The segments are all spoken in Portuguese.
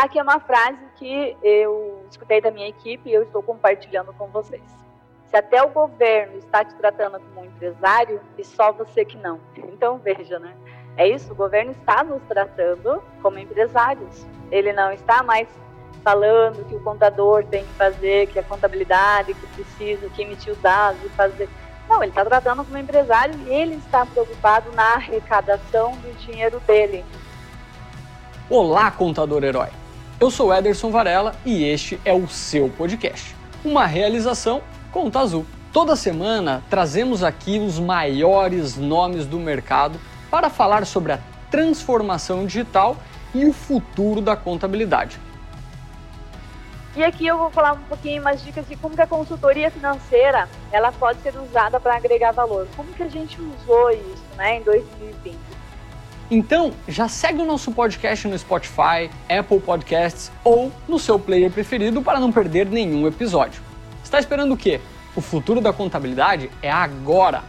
Aqui é uma frase que eu escutei da minha equipe e eu estou compartilhando com vocês. Se até o governo está te tratando como um empresário, e só você que não. Então veja, né? É isso, o governo está nos tratando como empresários. Ele não está mais falando que o contador tem que fazer, que a contabilidade, que precisa, que emitir os dados e fazer. Não, ele está tratando como empresário e ele está preocupado na arrecadação do dinheiro dele. Olá, contador herói! Eu sou Ederson Varela e este é o seu podcast. Uma realização Conta Azul. Toda semana trazemos aqui os maiores nomes do mercado para falar sobre a transformação digital e o futuro da contabilidade. E aqui eu vou falar um pouquinho mais dicas de como que a consultoria financeira ela pode ser usada para agregar valor. Como que a gente usou isso né, em 2020. Então, já segue o nosso podcast no Spotify, Apple Podcasts ou no seu player preferido para não perder nenhum episódio. Está esperando o quê? O futuro da contabilidade é agora!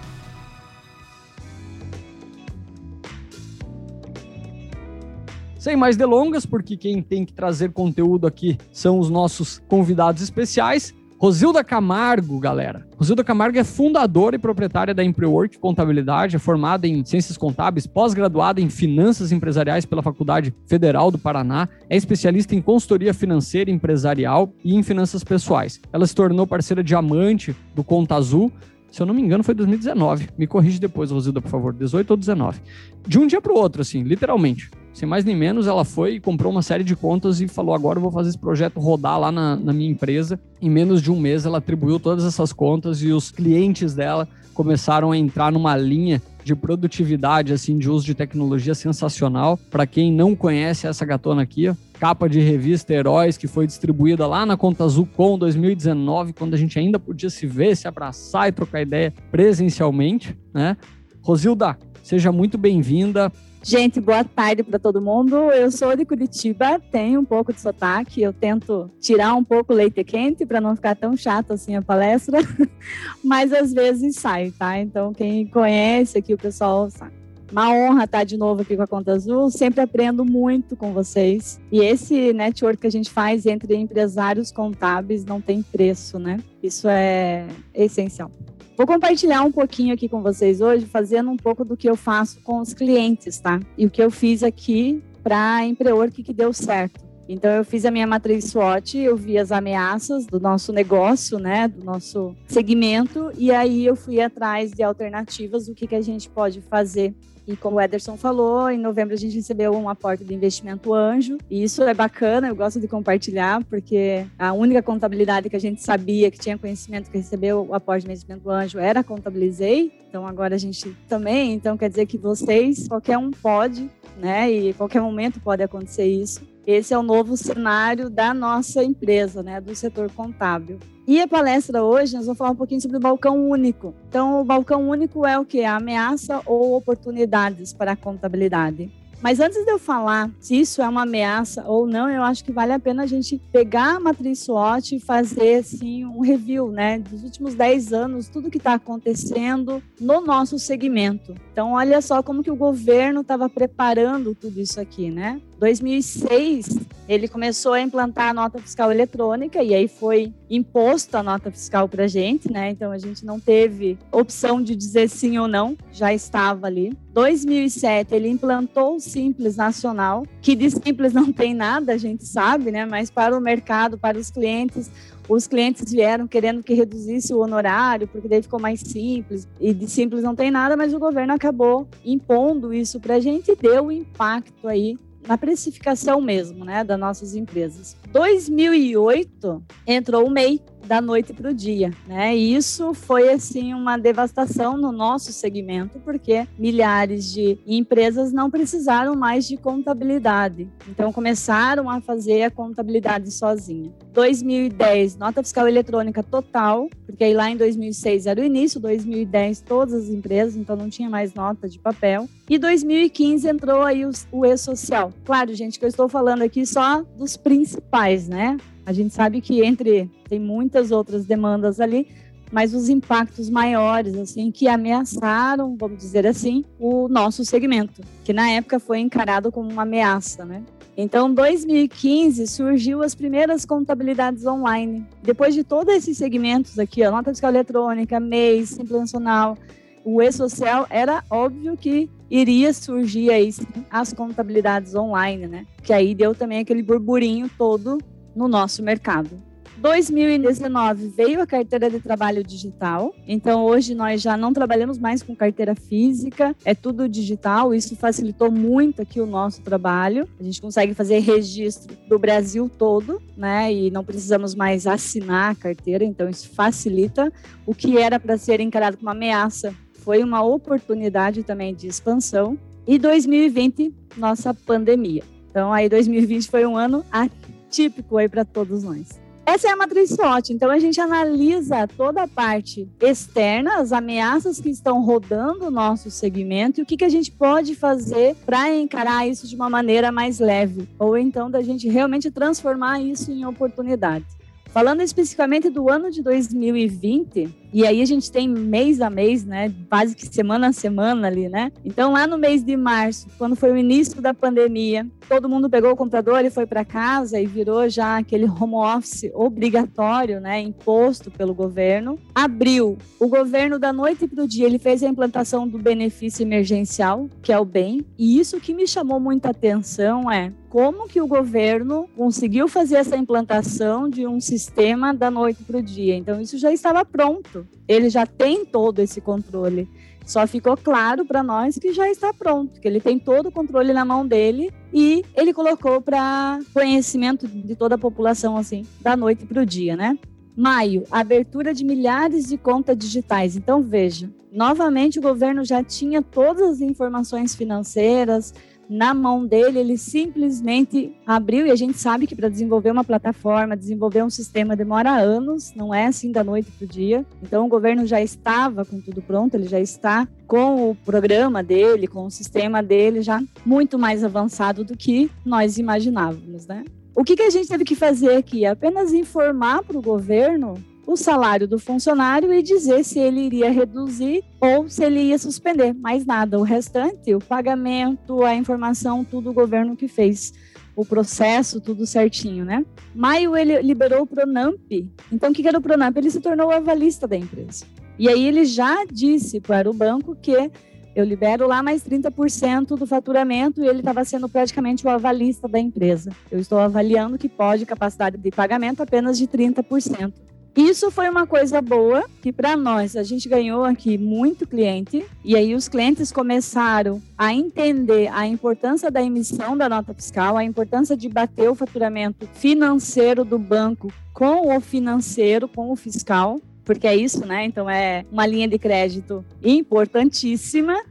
Sem mais delongas, porque quem tem que trazer conteúdo aqui são os nossos convidados especiais. Rosilda Camargo, galera. Rosilda Camargo é fundadora e proprietária da Imprework Contabilidade, é formada em Ciências Contábeis, pós-graduada em Finanças Empresariais pela Faculdade Federal do Paraná, é especialista em consultoria financeira empresarial e em finanças pessoais. Ela se tornou parceira diamante do Conta Azul, se eu não me engano, foi 2019. Me corrige depois, Rosilda, por favor. 18 ou 19. De um dia para o outro, assim, literalmente sem mais nem menos, ela foi e comprou uma série de contas e falou: agora eu vou fazer esse projeto rodar lá na, na minha empresa. Em menos de um mês, ela atribuiu todas essas contas e os clientes dela começaram a entrar numa linha de produtividade, assim, de uso de tecnologia sensacional. Para quem não conhece essa gatona aqui, ó, capa de revista Heróis, que foi distribuída lá na Conta Azul com 2019, quando a gente ainda podia se ver, se abraçar e trocar ideia presencialmente, né? Rosilda, seja muito bem-vinda. Gente, boa tarde para todo mundo. Eu sou de Curitiba, tenho um pouco de sotaque. Eu tento tirar um pouco o leite quente para não ficar tão chato assim a palestra, mas às vezes sai, tá? Então, quem conhece aqui o pessoal sabe. Uma honra estar de novo aqui com a Conta Azul. Sempre aprendo muito com vocês. E esse network que a gente faz entre empresários contábeis não tem preço, né? Isso é essencial. Vou compartilhar um pouquinho aqui com vocês hoje, fazendo um pouco do que eu faço com os clientes, tá? E o que eu fiz aqui para a Emprework que deu certo. Então eu fiz a minha matriz SWOT, eu vi as ameaças do nosso negócio, né, do nosso segmento, e aí eu fui atrás de alternativas, o que, que a gente pode fazer e como o Ederson falou, em novembro a gente recebeu um aporte de investimento anjo. E isso é bacana, eu gosto de compartilhar, porque a única contabilidade que a gente sabia, que tinha conhecimento que recebeu o aporte de investimento anjo era Contabilizei. Então agora a gente também, então quer dizer que vocês, qualquer um pode, né? E qualquer momento pode acontecer isso. Esse é o novo cenário da nossa empresa, né, do setor contábil. E a palestra hoje, nós vamos falar um pouquinho sobre o balcão único. Então, o balcão único é o que? A ameaça ou oportunidades para a contabilidade. Mas antes de eu falar se isso é uma ameaça ou não, eu acho que vale a pena a gente pegar a matriz SWOT e fazer assim, um review né, dos últimos 10 anos, tudo que está acontecendo no nosso segmento. Então, olha só como que o governo estava preparando tudo isso aqui, né? 2006, ele começou a implantar a nota fiscal eletrônica e aí foi imposto a nota fiscal para a gente, né? Então a gente não teve opção de dizer sim ou não, já estava ali. 2007 ele implantou o Simples Nacional, que de simples não tem nada, a gente sabe, né? Mas para o mercado, para os clientes, os clientes vieram querendo que reduzisse o honorário, porque daí ficou mais simples, e de simples não tem nada, mas o governo acabou impondo isso para a gente e deu impacto aí na precificação mesmo, né, das nossas empresas. 2008 entrou o MEI, da noite para o dia, né? E isso foi assim uma devastação no nosso segmento, porque milhares de empresas não precisaram mais de contabilidade, então começaram a fazer a contabilidade sozinha. 2010, nota fiscal eletrônica total, porque aí lá em 2006 era o início, 2010 todas as empresas, então não tinha mais nota de papel. E 2015 entrou aí o, e-social. Claro, gente, que eu estou falando aqui só dos principais, né? A gente sabe que entre tem muitas outras demandas ali, mas os impactos maiores, assim, que ameaçaram, vamos dizer assim, o nosso segmento, que na época foi encarado como uma ameaça, né? Então, 2015 surgiu as primeiras contabilidades online. Depois de todos esses segmentos aqui, a nota fiscal eletrônica, MEI, Simples Nacional, o e-social, era óbvio que iria surgir aí as contabilidades online, né? Que aí deu também aquele burburinho todo no nosso mercado. 2019 veio a carteira de trabalho digital. Então hoje nós já não trabalhamos mais com carteira física, é tudo digital. Isso facilitou muito aqui o nosso trabalho. A gente consegue fazer registro do Brasil todo, né? E não precisamos mais assinar a carteira, então isso facilita o que era para ser encarado como ameaça. Foi uma oportunidade também de expansão. E 2020, nossa pandemia. Então aí 2020 foi um ano atípico aí para todos nós. Essa é a matriz SWOT. Então a gente analisa toda a parte externa, as ameaças que estão rodando o nosso segmento e o que, que a gente pode fazer para encarar isso de uma maneira mais leve, ou então da gente realmente transformar isso em oportunidade. Falando especificamente do ano de 2020, e aí a gente tem mês a mês, né? Quase que semana a semana ali, né? Então, lá no mês de março, quando foi o início da pandemia, todo mundo pegou o computador e foi para casa e virou já aquele home office obrigatório, né? Imposto pelo governo. Abril, o governo da noite para o dia, ele fez a implantação do benefício emergencial, que é o BEM. E isso que me chamou muita atenção é como que o governo conseguiu fazer essa implantação de um sistema da noite para o dia. Então, isso já estava pronto ele já tem todo esse controle. Só ficou claro para nós que já está pronto, que ele tem todo o controle na mão dele e ele colocou para conhecimento de toda a população assim, da noite para o dia, né? Maio, abertura de milhares de contas digitais. Então veja, novamente o governo já tinha todas as informações financeiras, na mão dele, ele simplesmente abriu e a gente sabe que para desenvolver uma plataforma, desenvolver um sistema demora anos, não é assim da noite para o dia. Então o governo já estava com tudo pronto, ele já está com o programa dele, com o sistema dele já muito mais avançado do que nós imaginávamos, né? O que, que a gente teve que fazer aqui? Apenas informar para o governo o salário do funcionário e dizer se ele iria reduzir ou se ele ia suspender. Mais nada. O restante, o pagamento, a informação, tudo o governo que fez. O processo, tudo certinho, né? Maio ele liberou o Pronamp. Então, o que era o Pronamp? Ele se tornou o avalista da empresa. E aí ele já disse para o banco que eu libero lá mais 30% do faturamento e ele estava sendo praticamente o avalista da empresa. Eu estou avaliando que pode capacidade de pagamento apenas de 30%. Isso foi uma coisa boa que para nós a gente ganhou aqui muito cliente e aí os clientes começaram a entender a importância da emissão da nota fiscal, a importância de bater o faturamento financeiro do banco com o financeiro, com o fiscal, porque é isso, né? Então é uma linha de crédito importantíssima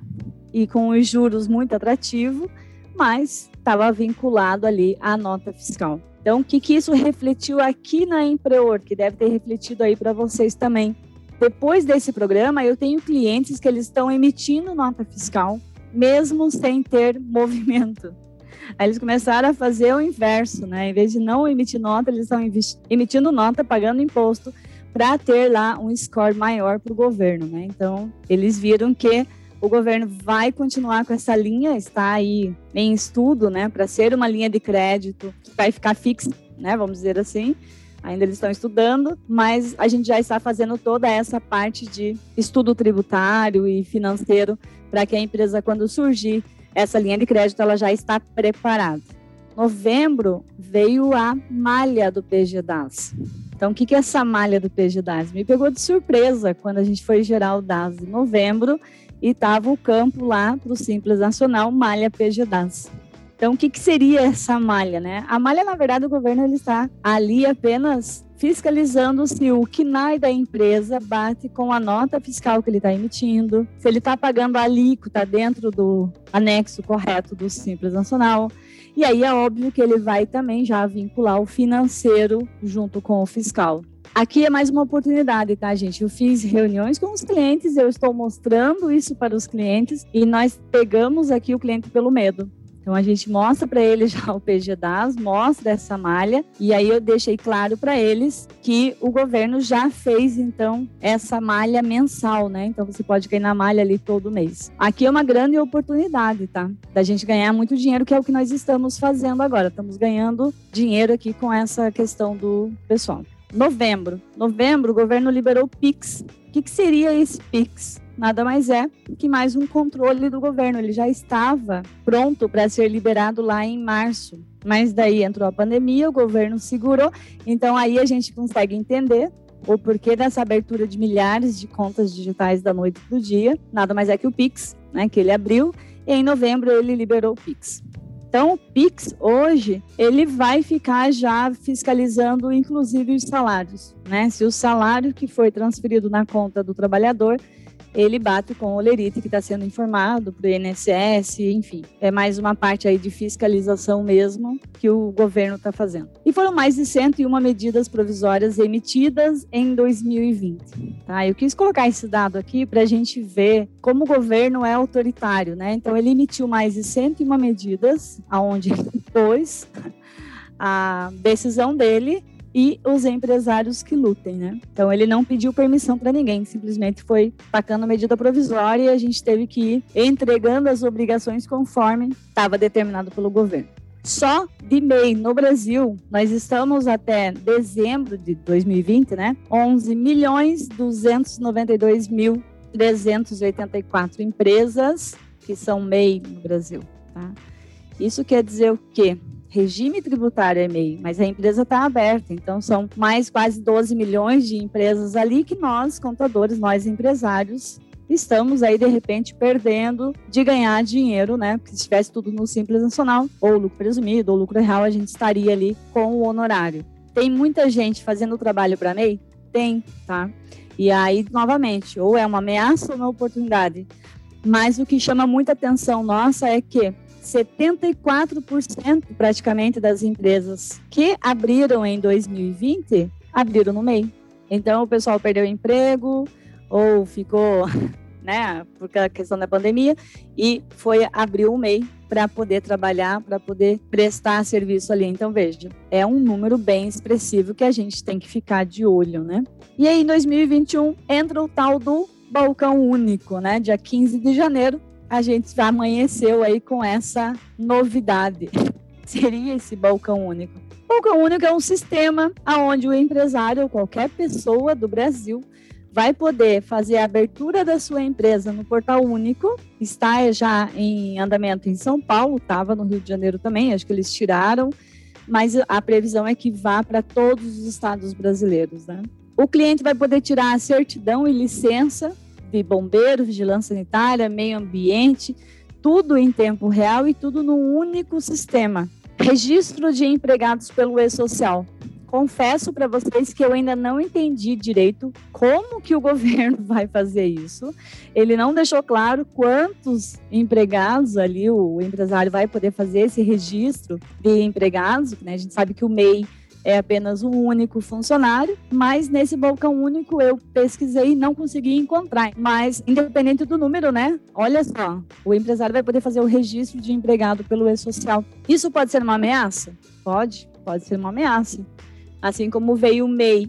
e com os juros muito atrativo, mas estava vinculado ali à nota fiscal. Então, o que, que isso refletiu aqui na Empreor, que deve ter refletido aí para vocês também. Depois desse programa, eu tenho clientes que eles estão emitindo nota fiscal, mesmo sem ter movimento. Aí eles começaram a fazer o inverso, né? Em vez de não emitir nota, eles estão emitindo nota, pagando imposto, para ter lá um score maior para o governo, né? Então, eles viram que o governo vai continuar com essa linha, está aí em estudo, né, para ser uma linha de crédito que vai ficar fixa, né, vamos dizer assim. Ainda eles estão estudando, mas a gente já está fazendo toda essa parte de estudo tributário e financeiro para que a empresa, quando surgir essa linha de crédito, ela já está preparada. Novembro veio a malha do PGDAS. Então, o que é essa malha do PGDAS? Me pegou de surpresa quando a gente foi gerar o DAS em novembro e estava o campo lá para o Simples Nacional, malha PGDAS. Então, o que, que seria essa malha, né? A malha, na verdade, o governo ele está ali apenas fiscalizando se o KNAI da empresa bate com a nota fiscal que ele está emitindo, se ele está pagando a alíquota dentro do anexo correto do Simples Nacional. E aí é óbvio que ele vai também já vincular o financeiro junto com o fiscal. Aqui é mais uma oportunidade, tá, gente? Eu fiz reuniões com os clientes, eu estou mostrando isso para os clientes e nós pegamos aqui o cliente pelo medo. Então a gente mostra para eles já o PGDAS, mostra essa malha e aí eu deixei claro para eles que o governo já fez então essa malha mensal, né? Então você pode cair na malha ali todo mês. Aqui é uma grande oportunidade, tá? Da gente ganhar muito dinheiro, que é o que nós estamos fazendo agora. Estamos ganhando dinheiro aqui com essa questão do pessoal. Novembro. Novembro, o governo liberou o Pix. O que, que seria esse Pix? nada mais é que mais um controle do governo. Ele já estava pronto para ser liberado lá em março. Mas daí entrou a pandemia, o governo segurou. Então aí a gente consegue entender o porquê dessa abertura de milhares de contas digitais da noite para o dia. Nada mais é que o Pix, né, que ele abriu. E em novembro ele liberou o Pix. Então, o Pix hoje ele vai ficar já fiscalizando, inclusive os salários, né? Se o salário que foi transferido na conta do trabalhador ele bate com o Lerite, que está sendo informado para o INSS, enfim. É mais uma parte aí de fiscalização mesmo que o governo está fazendo. E foram mais de 101 medidas provisórias emitidas em 2020. Tá? Eu quis colocar esse dado aqui para a gente ver como o governo é autoritário, né? Então, ele emitiu mais de 101 medidas, aonde pôs a decisão dele e os empresários que lutem, né? Então ele não pediu permissão para ninguém, simplesmente foi tacando medida provisória e a gente teve que ir entregando as obrigações conforme estava determinado pelo governo. Só de MEI no Brasil, nós estamos até dezembro de 2020, né? 11 milhões 292 mil 384 empresas que são MEI no Brasil, tá? Isso quer dizer o quê? Regime tributário é MEI, mas a empresa está aberta, então são mais quase 12 milhões de empresas ali que nós, contadores, nós empresários, estamos aí de repente perdendo de ganhar dinheiro, né? Porque se tivesse tudo no Simples Nacional, ou lucro presumido, ou lucro real, a gente estaria ali com o honorário. Tem muita gente fazendo trabalho para MEI? Tem, tá? E aí, novamente, ou é uma ameaça ou uma oportunidade. Mas o que chama muita atenção nossa é que 74% praticamente das empresas que abriram em 2020 abriram no MEI. Então o pessoal perdeu o emprego ou ficou, né, por questão da pandemia e foi abrir o MEI para poder trabalhar, para poder prestar serviço ali. Então veja, é um número bem expressivo que a gente tem que ficar de olho, né? E aí em 2021 entra o tal do balcão único, né? Dia 15 de janeiro a gente amanheceu aí com essa novidade. Seria esse balcão único. Balcão único é um sistema onde o empresário ou qualquer pessoa do Brasil vai poder fazer a abertura da sua empresa no portal único. Está já em andamento em São Paulo, estava no Rio de Janeiro também, acho que eles tiraram, mas a previsão é que vá para todos os estados brasileiros. Né? O cliente vai poder tirar a certidão e licença de bombeiro, vigilância sanitária, meio ambiente, tudo em tempo real e tudo num único sistema. Registro de empregados pelo e-social. Confesso para vocês que eu ainda não entendi direito como que o governo vai fazer isso. Ele não deixou claro quantos empregados ali o empresário vai poder fazer esse registro de empregados. Né? A gente sabe que o MEI é apenas um único funcionário, mas nesse balcão único eu pesquisei e não consegui encontrar. Mas, independente do número, né? Olha só, o empresário vai poder fazer o registro de empregado pelo e-social. Isso pode ser uma ameaça? Pode, pode ser uma ameaça. Assim como veio o MEI,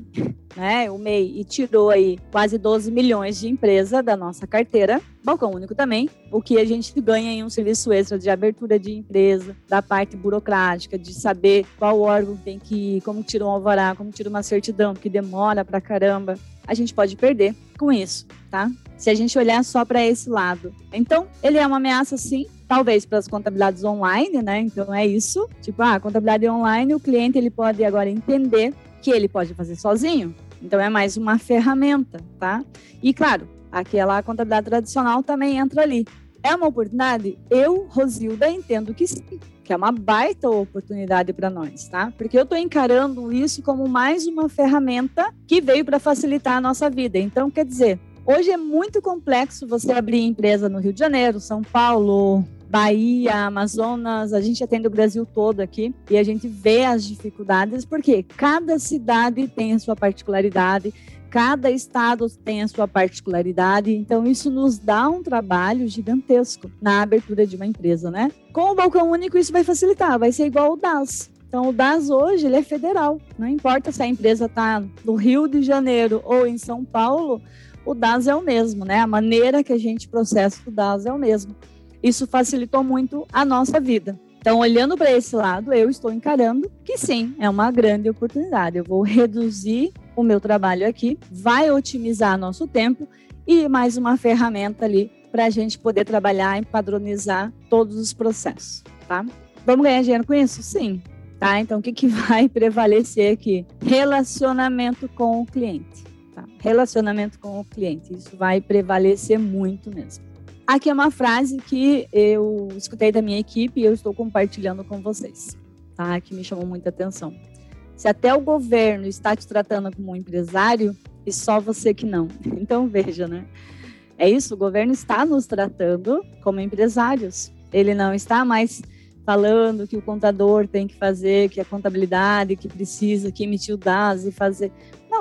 né? O MEI e tirou aí quase 12 milhões de empresa da nossa carteira. Balcão único também, o que a gente ganha em um serviço extra de abertura de empresa, da parte burocrática, de saber qual órgão tem que ir, como tira um alvará, como tira uma certidão, que demora pra caramba. A gente pode perder com isso, tá? Se a gente olhar só para esse lado. Então, ele é uma ameaça sim, talvez para as contabilidades online, né? Então é isso. Tipo, ah, contabilidade online, o cliente ele pode agora entender que ele pode fazer sozinho. Então é mais uma ferramenta, tá? E claro, aquela contabilidade tradicional também entra ali. É uma oportunidade? Eu, Rosilda, entendo que sim, que é uma baita oportunidade para nós, tá? Porque eu estou encarando isso como mais uma ferramenta que veio para facilitar a nossa vida. Então, quer dizer, hoje é muito complexo você abrir empresa no Rio de Janeiro, São Paulo, Bahia, Amazonas, a gente atende o Brasil todo aqui e a gente vê as dificuldades porque cada cidade tem a sua particularidade, Cada estado tem a sua particularidade, então isso nos dá um trabalho gigantesco na abertura de uma empresa, né? Com o balcão único isso vai facilitar, vai ser igual o DAS. Então, o DAS hoje ele é federal. Não importa se a empresa está no Rio de Janeiro ou em São Paulo, o DAS é o mesmo, né? A maneira que a gente processa o DAS é o mesmo. Isso facilitou muito a nossa vida. Então, olhando para esse lado, eu estou encarando que sim, é uma grande oportunidade. Eu vou reduzir o meu trabalho aqui, vai otimizar nosso tempo e mais uma ferramenta ali para a gente poder trabalhar e padronizar todos os processos, tá? Vamos ganhar dinheiro com isso? Sim. Tá? Então, o que, que vai prevalecer aqui? Relacionamento com o cliente. Tá? Relacionamento com o cliente. Isso vai prevalecer muito mesmo. Aqui é uma frase que eu escutei da minha equipe e eu estou compartilhando com vocês, tá? Que me chamou muita atenção. Se até o governo está te tratando como um empresário, e só você que não. Então veja, né? É isso, o governo está nos tratando como empresários. Ele não está mais falando que o contador tem que fazer, que a contabilidade que precisa, que emitir o DAS e fazer.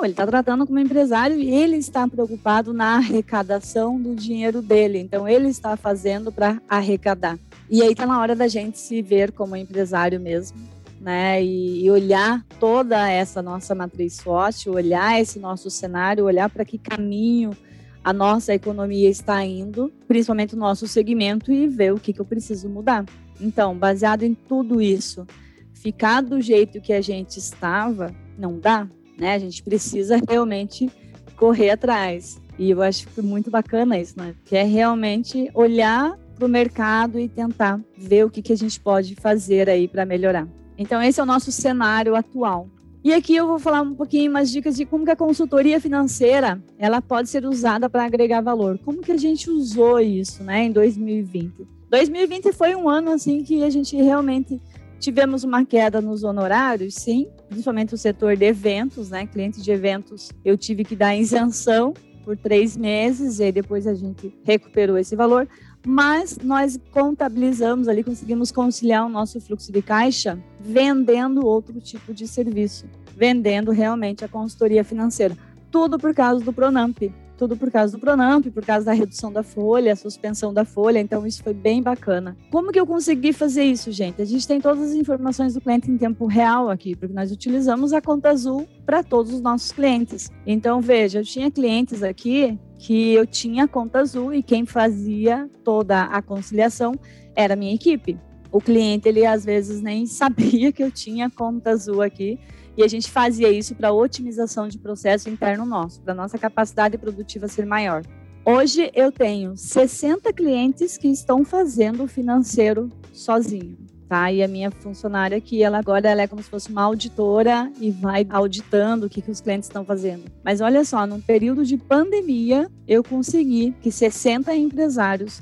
Não, ele está tratando como empresário e ele está preocupado na arrecadação do dinheiro dele. Então, ele está fazendo para arrecadar. E aí está na hora da gente se ver como empresário mesmo, né? E, e olhar toda essa nossa matriz SWOT, olhar esse nosso cenário, olhar para que caminho a nossa economia está indo, principalmente o nosso segmento, e ver o que, que eu preciso mudar. Então, baseado em tudo isso, ficar do jeito que a gente estava não dá, né? A gente precisa realmente correr atrás. E eu acho que muito bacana isso, né? Que é realmente olhar para o mercado e tentar ver o que, que a gente pode fazer aí para melhorar. Então, esse é o nosso cenário atual. E aqui eu vou falar um pouquinho mais dicas de como que a consultoria financeira ela pode ser usada para agregar valor. Como que a gente usou isso, né, em 2020? 2020 foi um ano assim que a gente realmente Tivemos uma queda nos honorários, sim, principalmente o setor de eventos, né? Clientes de eventos, eu tive que dar isenção por três meses e depois a gente recuperou esse valor. Mas nós contabilizamos ali, conseguimos conciliar o nosso fluxo de caixa vendendo outro tipo de serviço, vendendo realmente a consultoria financeira. Tudo por causa do Pronamp tudo por causa do Pronamp, por causa da redução da folha, a suspensão da folha, então isso foi bem bacana. Como que eu consegui fazer isso, gente? A gente tem todas as informações do cliente em tempo real aqui, porque nós utilizamos a conta azul para todos os nossos clientes. Então, veja, eu tinha clientes aqui que eu tinha conta azul e quem fazia toda a conciliação era a minha equipe. O cliente, ele às vezes nem sabia que eu tinha conta azul aqui e a gente fazia isso para otimização de processo interno nosso, para nossa capacidade produtiva ser maior. Hoje eu tenho 60 clientes que estão fazendo o financeiro sozinho. Tá? E a minha funcionária aqui, ela agora ela é como se fosse uma auditora e vai auditando o que, que os clientes estão fazendo. Mas olha só, num período de pandemia, eu consegui que 60 empresários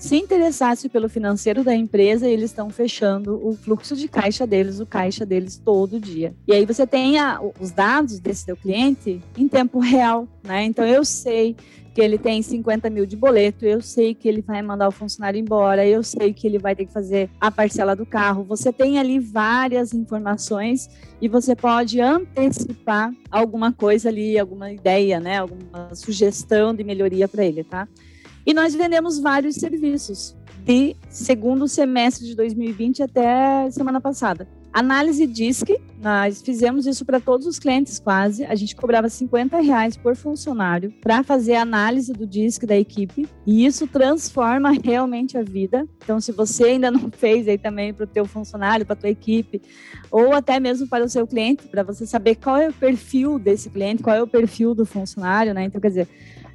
se interessasse pelo financeiro da empresa, eles estão fechando o fluxo de caixa deles, o caixa deles todo dia. E aí você tem a, os dados desse seu cliente em tempo real, né? Então eu sei que ele tem 50 mil de boleto, eu sei que ele vai mandar o funcionário embora, eu sei que ele vai ter que fazer a parcela do carro. Você tem ali várias informações e você pode antecipar alguma coisa ali, alguma ideia, né? Alguma sugestão de melhoria para ele, tá? E nós vendemos vários serviços de segundo semestre de 2020 até semana passada. Análise DISC, nós fizemos isso para todos os clientes quase. A gente cobrava 50 reais por funcionário para fazer a análise do DISC da equipe e isso transforma realmente a vida. Então, se você ainda não fez aí também para o teu funcionário, para a tua equipe, ou até mesmo para o seu cliente, para você saber qual é o perfil desse cliente, qual é o perfil do funcionário, né? Então, quer dizer,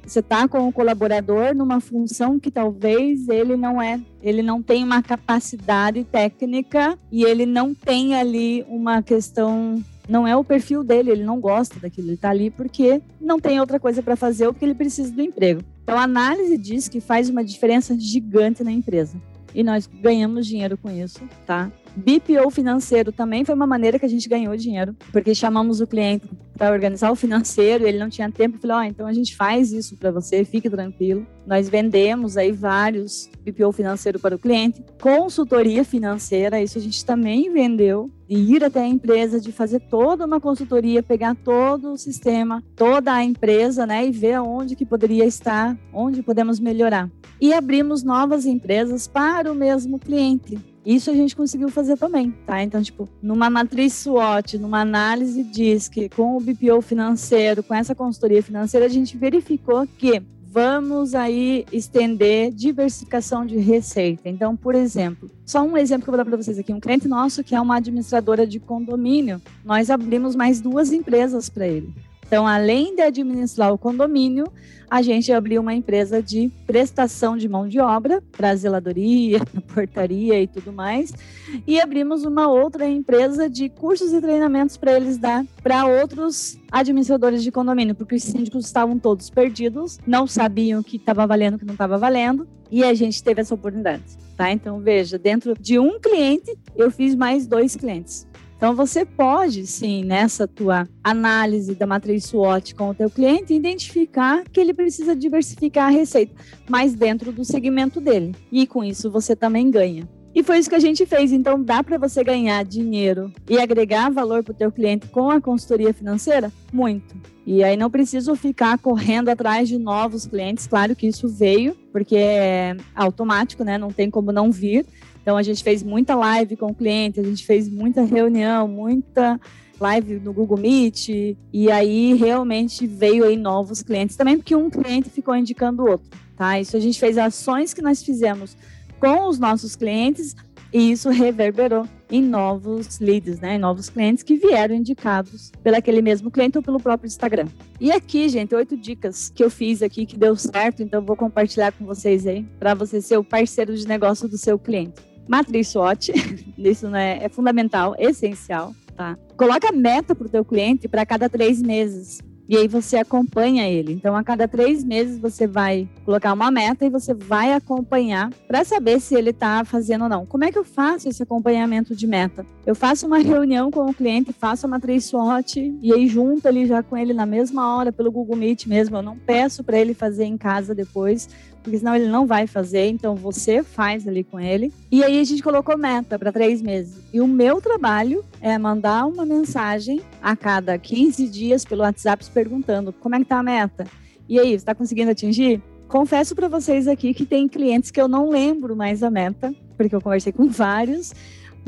você está com o colaborador numa função que talvez ele não é, ele não tem uma capacidade técnica e ele não tem ali uma questão não é o perfil dele, ele não gosta daquilo, ele está ali porque não tem outra coisa para fazer ou porque ele precisa do emprego. Então a análise diz que faz uma diferença gigante na empresa. E nós ganhamos dinheiro com isso, tá? BPO financeiro também foi uma maneira que a gente ganhou dinheiro, porque chamamos o cliente para organizar o financeiro, ele não tinha tempo. Ó, oh, então a gente faz isso para você, fique tranquilo. Nós vendemos aí vários BPO financeiro para o cliente, consultoria financeira, isso a gente também vendeu. De ir até a empresa, de fazer toda uma consultoria, pegar todo o sistema, toda a empresa, né, e ver onde que poderia estar, onde podemos melhorar. E abrimos novas empresas para o mesmo cliente. Isso a gente conseguiu fazer também, tá? Então, tipo, numa matriz SWOT, numa análise DISC, com o BPO financeiro, com essa consultoria financeira, a gente verificou que vamos aí estender diversificação de receita. Então, por exemplo, só um exemplo que eu vou dar para vocês aqui, um cliente nosso que é uma administradora de condomínio, nós abrimos mais duas empresas para ele. Então, além de administrar o condomínio, a gente abriu uma empresa de prestação de mão de obra para zeladoria, portaria e tudo mais. E abrimos uma outra empresa de cursos e treinamentos para eles dar para outros administradores de condomínio, porque os síndicos estavam todos perdidos, não sabiam o que estava valendo, o que não estava valendo, e a gente teve essa oportunidade. Tá? Então, veja, dentro de um cliente, eu fiz mais dois clientes. Então você pode, sim, nessa tua análise da matriz SWOT com o teu cliente, identificar que ele precisa diversificar a receita, mas dentro do segmento dele. E com isso você também ganha. E foi isso que a gente fez. Então, dá para você ganhar dinheiro e agregar valor para o teu cliente com a consultoria financeira? Muito. E aí não preciso ficar correndo atrás de novos clientes. Claro que isso veio, porque é automático, né? Não tem como não vir. Então a gente fez muita live com o cliente, a gente fez muita reunião, muita live no Google Meet e aí realmente veio aí novos clientes também porque um cliente ficou indicando o outro, tá? Isso a gente fez ações que nós fizemos com os nossos clientes e isso reverberou em novos leads, né? Em novos clientes que vieram indicados pelo aquele mesmo cliente ou pelo próprio Instagram. E aqui, gente, oito dicas que eu fiz aqui que deu certo, então vou compartilhar com vocês aí para você ser o parceiro de negócio do seu cliente matriz SWOT, isso né, é fundamental, essencial, tá? Coloca meta para o teu cliente para cada três meses. E aí você acompanha ele. Então, a cada três meses você vai colocar uma meta e você vai acompanhar para saber se ele está fazendo ou não. Como é que eu faço esse acompanhamento de meta? Eu faço uma reunião com o cliente, faço a matriz SWOT e aí junto ali já com ele na mesma hora pelo Google Meet mesmo. Eu não peço para ele fazer em casa depois, porque senão ele não vai fazer, então você faz ali com ele. E aí a gente colocou meta para três meses. E o meu trabalho é mandar uma mensagem a cada 15 dias pelo WhatsApp perguntando como é que tá a meta. E aí, está conseguindo atingir? Confesso para vocês aqui que tem clientes que eu não lembro mais a meta, porque eu conversei com vários,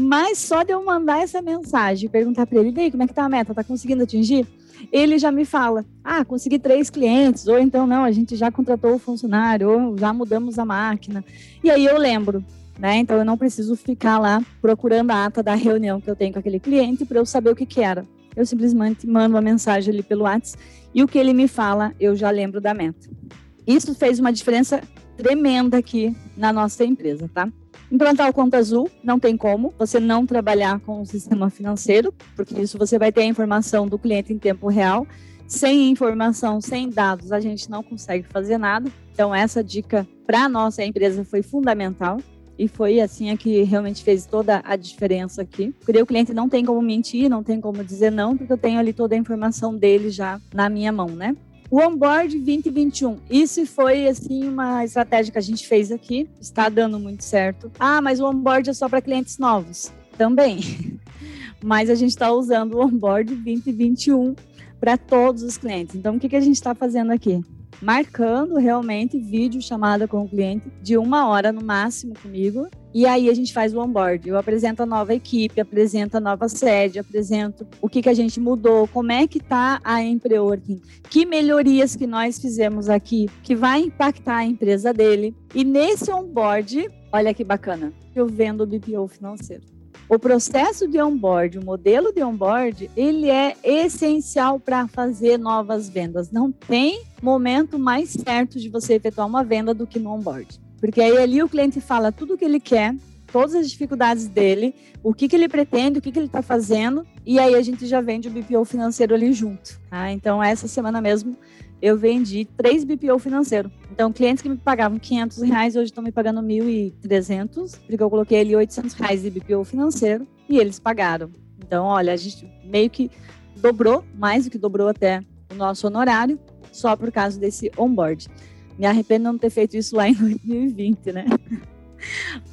mas só de eu mandar essa mensagem, perguntar para ele, e aí, como é que tá a meta? Tá conseguindo atingir? ele já me fala: ah, consegui três clientes, ou então não, a gente já contratou o funcionário, ou já mudamos a máquina. E aí eu lembro, né? Então eu não preciso ficar lá procurando a ata da reunião que eu tenho com aquele cliente para eu saber o que, que era. Eu simplesmente mando uma mensagem ali pelo WhatsApp e o que ele me fala, eu já lembro da meta. Isso fez uma diferença tremenda aqui na nossa empresa, tá? Implantar o Conta Azul, não tem como você não trabalhar com o sistema financeiro, porque isso você vai ter a informação do cliente em tempo real. Sem informação, sem dados, a gente não consegue fazer nada. Então, essa dica para a nossa empresa foi fundamental. E foi assim a que realmente fez toda a diferença aqui. Porque o cliente não tem como mentir, não tem como dizer não, porque eu tenho ali toda a informação dele já na minha mão, né? O Onboard 2021, isso foi assim uma estratégia que a gente fez aqui, está dando muito certo. Ah, mas o Onboard é só para clientes novos? Também. mas a gente está usando o Onboard 2021 para todos os clientes. Então, o que, que a gente está fazendo aqui? marcando realmente vídeo chamada com o cliente de uma hora no máximo comigo. E aí a gente faz o onboard. Eu apresento a nova equipe, apresento a nova sede, apresento o que, que a gente mudou, como é que tá a Empreworking, que melhorias que nós fizemos aqui que vai impactar a empresa dele. E nesse onboard, olha que bacana, eu vendo o BPO financeiro. O processo de onboard, o modelo de onboard, ele é essencial para fazer novas vendas. Não tem momento mais certo de você efetuar uma venda do que no onboard. Porque aí ali o cliente fala tudo o que ele quer, todas as dificuldades dele, o que, que ele pretende, o que, que ele está fazendo, e aí a gente já vende o BPO financeiro ali junto. Tá? Então, essa semana mesmo, eu vendi três BPO financeiro. Então, clientes que me pagavam 500 reais, hoje estão me pagando 1.300, porque eu coloquei ali 800 reais de BPO financeiro e eles pagaram. Então, olha, a gente meio que dobrou, mais do que dobrou até o nosso honorário, só por causa desse onboard. Me arrependo de não ter feito isso lá em 2020, né?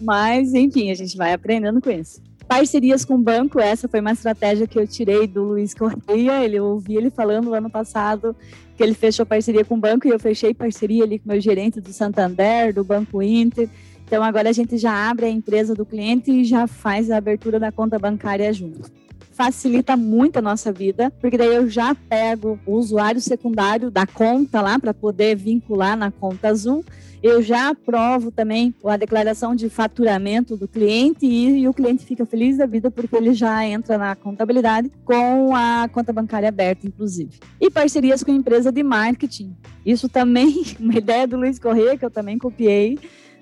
Mas, enfim, a gente vai aprendendo com isso. Parcerias com o banco, essa foi uma estratégia que eu tirei do Luiz Correia. Ele eu ouvi ele falando ano passado que ele fechou parceria com o banco e eu fechei parceria ali com o meu gerente do Santander, do Banco Inter. Então agora a gente já abre a empresa do cliente e já faz a abertura da conta bancária junto facilita muito a nossa vida, porque daí eu já pego o usuário secundário da conta lá para poder vincular na conta azul. Eu já aprovo também a declaração de faturamento do cliente e, e o cliente fica feliz da vida porque ele já entra na contabilidade com a conta bancária aberta, inclusive. E parcerias com empresa de marketing. Isso também, uma ideia do Luiz Corrêa, que eu também copiei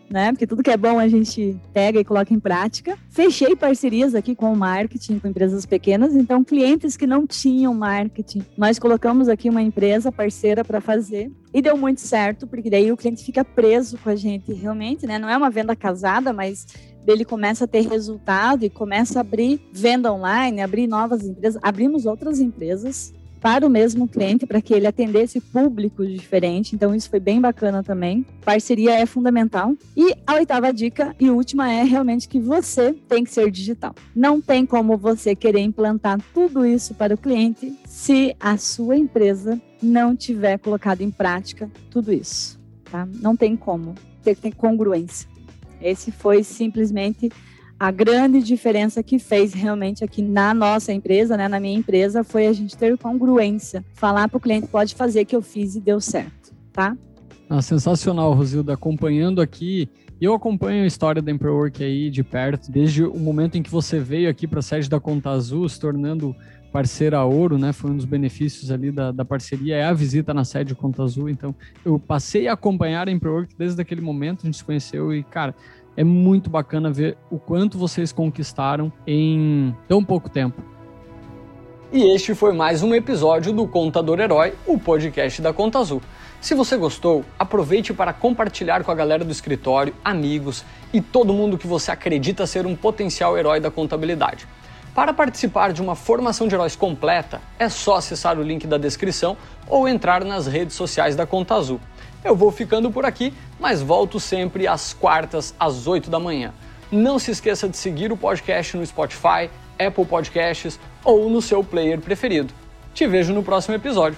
né? Porque tudo que é bom a gente pega e coloca em prática. Fechei parcerias aqui com o marketing, com empresas pequenas, então clientes que não tinham marketing, nós colocamos aqui uma empresa parceira para fazer e deu muito certo, porque daí o cliente fica preso com a gente realmente, né? Não é uma venda casada, mas ele começa a ter resultado e começa a abrir venda online, abrir novas empresas. Abrimos outras empresas para o mesmo cliente, para que ele atendesse público diferente. Então, isso foi bem bacana também. Parceria é fundamental. E a oitava dica e última é realmente que você tem que ser digital. Não tem como você querer implantar tudo isso para o cliente se a sua empresa não tiver colocado em prática tudo isso. Tá? Não tem como. Tem que ter congruência. Esse foi simplesmente a grande diferença que fez realmente aqui na nossa empresa, né, na minha empresa, foi a gente ter congruência. Falar para o cliente, pode fazer que eu fiz e deu certo, tá? Ah, sensacional, Rosilda, acompanhando aqui. Eu acompanho a história da Emperwork aí de perto, desde o momento em que você veio aqui para a sede da Conta Azul, se tornando parceira ouro, né? Foi um dos benefícios ali da, da parceria, é a visita na sede Conta Azul. Então, eu passei a acompanhar a Emperwork desde aquele momento, a gente se conheceu e, cara, é muito bacana ver o quanto vocês conquistaram em tão pouco tempo. E este foi mais um episódio do Contador Herói, o podcast da Conta Azul. Se você gostou, aproveite para compartilhar com a galera do escritório, amigos e todo mundo que você acredita ser um potencial herói da contabilidade. Para participar de uma formação de heróis completa, é só acessar o link da descrição ou entrar nas redes sociais da Conta Azul. Eu vou ficando por aqui, mas volto sempre às quartas, às 8 da manhã. Não se esqueça de seguir o podcast no Spotify, Apple Podcasts ou no seu player preferido. Te vejo no próximo episódio.